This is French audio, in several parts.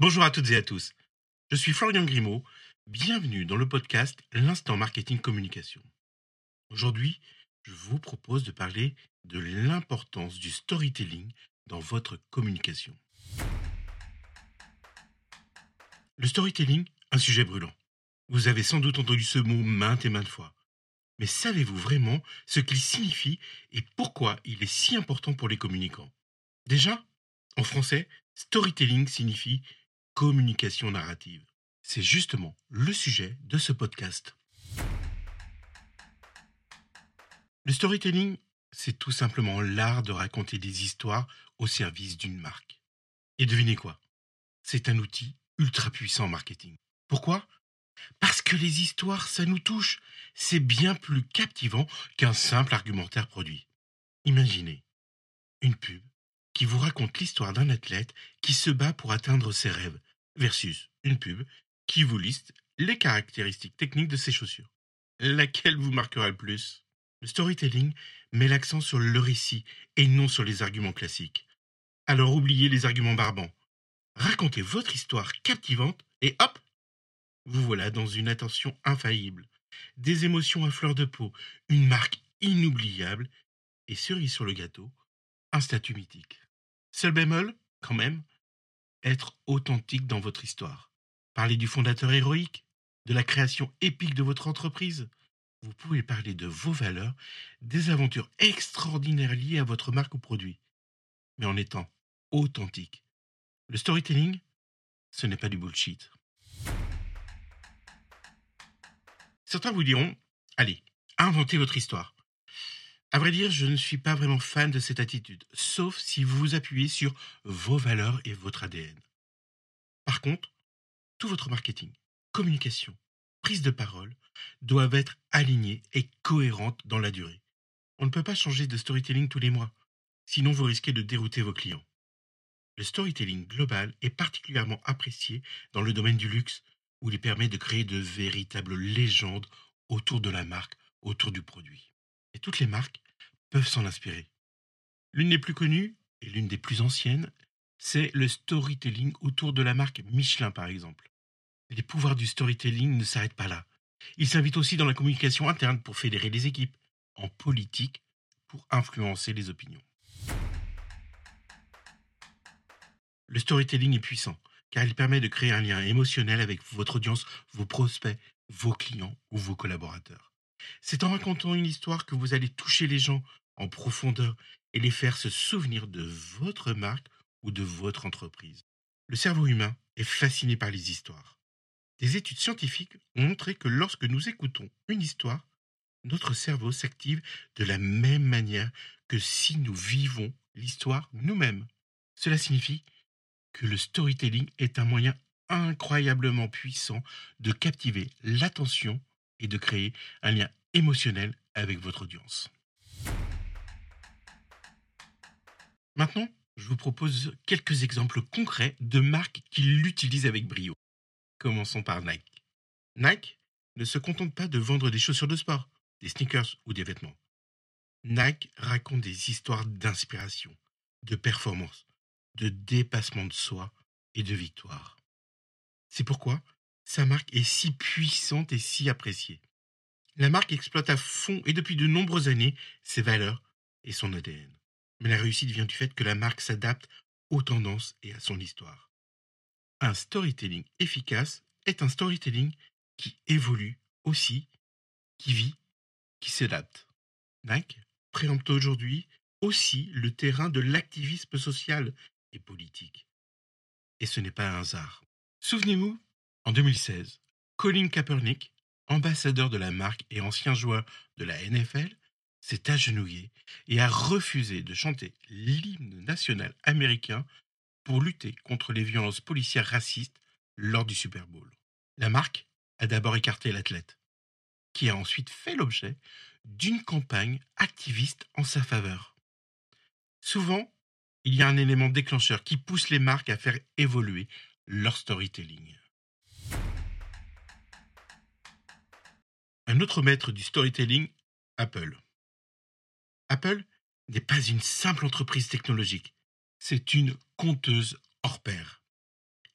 Bonjour à toutes et à tous. Je suis Florian Grimaud. Bienvenue dans le podcast L'instant marketing communication. Aujourd'hui, je vous propose de parler de l'importance du storytelling dans votre communication. Le storytelling, un sujet brûlant. Vous avez sans doute entendu ce mot maintes et maintes fois. Mais savez-vous vraiment ce qu'il signifie et pourquoi il est si important pour les communicants? Déjà, en français, storytelling signifie communication narrative. C'est justement le sujet de ce podcast. Le storytelling, c'est tout simplement l'art de raconter des histoires au service d'une marque. Et devinez quoi? C'est un outil ultra puissant marketing. Pourquoi? Parce que les histoires, ça nous touche. C'est bien plus captivant qu'un simple argumentaire produit. Imaginez une pub qui vous raconte l'histoire d'un athlète qui se bat pour atteindre ses rêves, versus une pub qui vous liste les caractéristiques techniques de ses chaussures. Laquelle vous marquera le plus? Le storytelling met l'accent sur le récit et non sur les arguments classiques. Alors oubliez les arguments barbants. Racontez votre histoire captivante et hop Vous voilà dans une attention infaillible, des émotions à fleur de peau, une marque inoubliable et cerise sur le gâteau, un statut mythique. Seul bémol, quand même, être authentique dans votre histoire. Parler du fondateur héroïque, de la création épique de votre entreprise. Vous pouvez parler de vos valeurs, des aventures extraordinaires liées à votre marque ou produit, mais en étant authentique. Le storytelling, ce n'est pas du bullshit. Certains vous diront, allez, inventez votre histoire. À vrai dire, je ne suis pas vraiment fan de cette attitude, sauf si vous vous appuyez sur vos valeurs et votre ADN. Par contre, tout votre marketing, communication, prise de parole doivent être alignés et cohérentes dans la durée. On ne peut pas changer de storytelling tous les mois, sinon vous risquez de dérouter vos clients. Le storytelling global est particulièrement apprécié dans le domaine du luxe, où il permet de créer de véritables légendes autour de la marque, autour du produit et toutes les marques peuvent s'en inspirer. L'une des plus connues et l'une des plus anciennes, c'est le storytelling autour de la marque Michelin par exemple. Les pouvoirs du storytelling ne s'arrêtent pas là. Ils s'invitent aussi dans la communication interne pour fédérer les équipes, en politique pour influencer les opinions. Le storytelling est puissant car il permet de créer un lien émotionnel avec votre audience, vos prospects, vos clients ou vos collaborateurs. C'est en racontant une histoire que vous allez toucher les gens en profondeur et les faire se souvenir de votre marque ou de votre entreprise. Le cerveau humain est fasciné par les histoires. Des études scientifiques ont montré que lorsque nous écoutons une histoire, notre cerveau s'active de la même manière que si nous vivons l'histoire nous-mêmes. Cela signifie que le storytelling est un moyen incroyablement puissant de captiver l'attention et de créer un lien émotionnel avec votre audience. Maintenant, je vous propose quelques exemples concrets de marques qui l'utilisent avec brio. Commençons par Nike. Nike ne se contente pas de vendre des chaussures de sport, des sneakers ou des vêtements. Nike raconte des histoires d'inspiration, de performance, de dépassement de soi et de victoire. C'est pourquoi sa marque est si puissante et si appréciée. La marque exploite à fond et depuis de nombreuses années ses valeurs et son ADN. Mais la réussite vient du fait que la marque s'adapte aux tendances et à son histoire. Un storytelling efficace est un storytelling qui évolue aussi, qui vit, qui s'adapte. Nike préempte aujourd'hui aussi le terrain de l'activisme social et politique. Et ce n'est pas un hasard. Souvenez-vous en 2016, Colin Kaepernick, ambassadeur de la marque et ancien joueur de la NFL, s'est agenouillé et a refusé de chanter l'hymne national américain pour lutter contre les violences policières racistes lors du Super Bowl. La marque a d'abord écarté l'athlète, qui a ensuite fait l'objet d'une campagne activiste en sa faveur. Souvent, il y a un élément déclencheur qui pousse les marques à faire évoluer leur storytelling. Un autre maître du storytelling, Apple. Apple n'est pas une simple entreprise technologique, c'est une conteuse hors pair.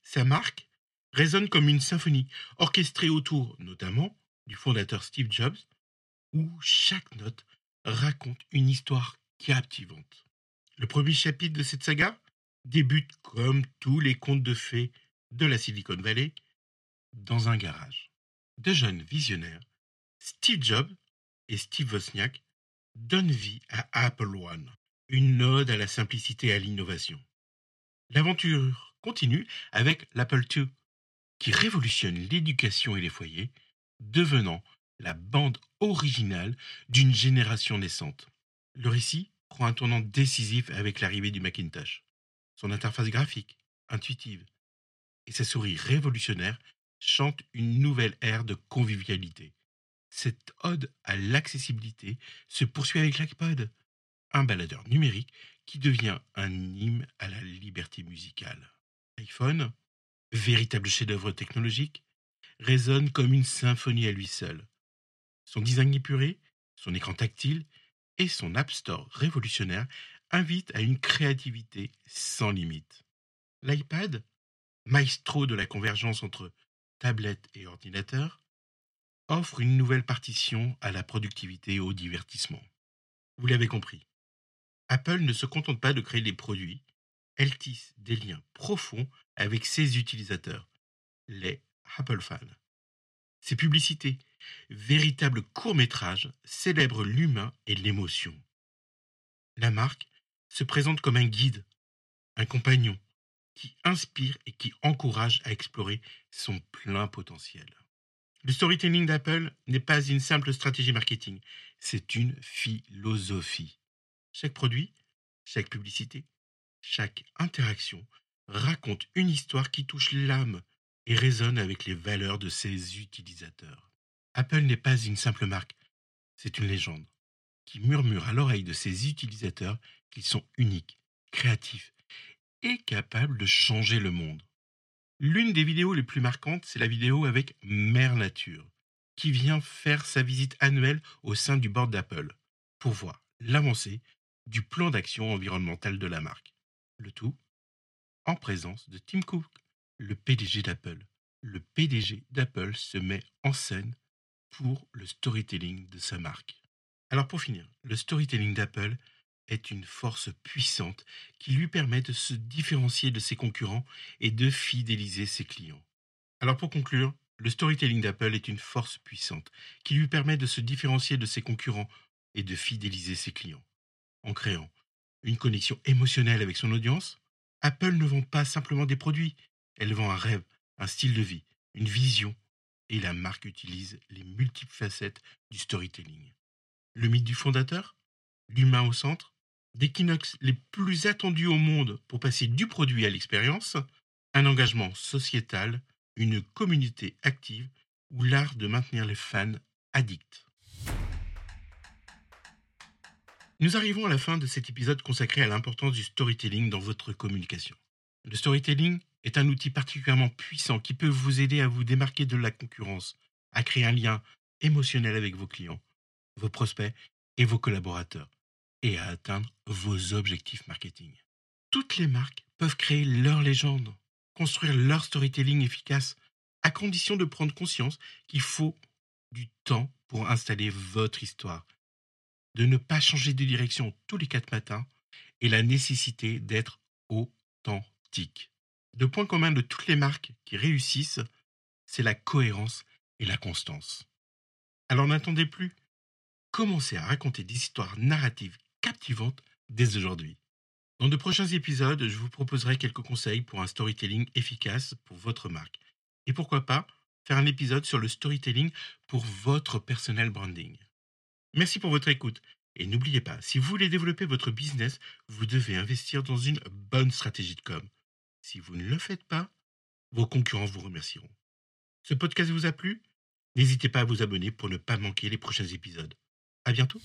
Sa marque résonne comme une symphonie, orchestrée autour notamment du fondateur Steve Jobs, où chaque note raconte une histoire captivante. Le premier chapitre de cette saga débute comme tous les contes de fées de la Silicon Valley dans un garage. Deux jeunes visionnaires, Steve Jobs et Steve Wozniak, donnent vie à Apple One, une ode à la simplicité et à l'innovation. L'aventure continue avec l'Apple II, qui révolutionne l'éducation et les foyers, devenant la bande originale d'une génération naissante. Le récit prend un tournant décisif avec l'arrivée du Macintosh. Son interface graphique, intuitive, et sa souris révolutionnaire chantent une nouvelle ère de convivialité. Cette ode à l'accessibilité se poursuit avec l'iPod, un baladeur numérique qui devient un hymne à la liberté musicale. L'iPhone, véritable chef-d'œuvre technologique, résonne comme une symphonie à lui seul. Son design épuré, son écran tactile et son App Store révolutionnaire invitent à une créativité sans limite. L'iPad, maestro de la convergence entre tablette et ordinateur, offre une nouvelle partition à la productivité et au divertissement. Vous l'avez compris, Apple ne se contente pas de créer des produits, elle tisse des liens profonds avec ses utilisateurs, les Apple fans. Ses publicités, véritables courts-métrages, célèbrent l'humain et l'émotion. La marque se présente comme un guide, un compagnon, qui inspire et qui encourage à explorer son plein potentiel. Le storytelling d'Apple n'est pas une simple stratégie marketing, c'est une philosophie. Chaque produit, chaque publicité, chaque interaction raconte une histoire qui touche l'âme et résonne avec les valeurs de ses utilisateurs. Apple n'est pas une simple marque, c'est une légende qui murmure à l'oreille de ses utilisateurs qu'ils sont uniques, créatifs et capables de changer le monde. L'une des vidéos les plus marquantes, c'est la vidéo avec Mère Nature, qui vient faire sa visite annuelle au sein du board d'Apple pour voir l'avancée du plan d'action environnemental de la marque. Le tout en présence de Tim Cook, le PDG d'Apple. Le PDG d'Apple se met en scène pour le storytelling de sa marque. Alors pour finir, le storytelling d'Apple est une force puissante qui lui permet de se différencier de ses concurrents et de fidéliser ses clients. Alors pour conclure, le storytelling d'Apple est une force puissante qui lui permet de se différencier de ses concurrents et de fidéliser ses clients. En créant une connexion émotionnelle avec son audience, Apple ne vend pas simplement des produits, elle vend un rêve, un style de vie, une vision, et la marque utilise les multiples facettes du storytelling. Le mythe du fondateur, l'humain au centre, keynotes les plus attendus au monde pour passer du produit à l'expérience, un engagement sociétal, une communauté active ou l'art de maintenir les fans addicts. Nous arrivons à la fin de cet épisode consacré à l'importance du storytelling dans votre communication. Le storytelling est un outil particulièrement puissant qui peut vous aider à vous démarquer de la concurrence, à créer un lien émotionnel avec vos clients, vos prospects et vos collaborateurs, et à atteindre vos objectifs marketing. Toutes les marques peuvent créer leur légende, construire leur storytelling efficace, à condition de prendre conscience qu'il faut du temps pour installer votre histoire, de ne pas changer de direction tous les quatre matins et la nécessité d'être authentique. Le point commun de toutes les marques qui réussissent, c'est la cohérence et la constance. Alors n'attendez plus. Commencez à raconter des histoires narratives captivantes dès aujourd'hui. Dans de prochains épisodes, je vous proposerai quelques conseils pour un storytelling efficace pour votre marque. Et pourquoi pas faire un épisode sur le storytelling pour votre personnel branding. Merci pour votre écoute. Et n'oubliez pas, si vous voulez développer votre business, vous devez investir dans une bonne stratégie de com. Si vous ne le faites pas, vos concurrents vous remercieront. Ce podcast vous a plu? N'hésitez pas à vous abonner pour ne pas manquer les prochains épisodes. À bientôt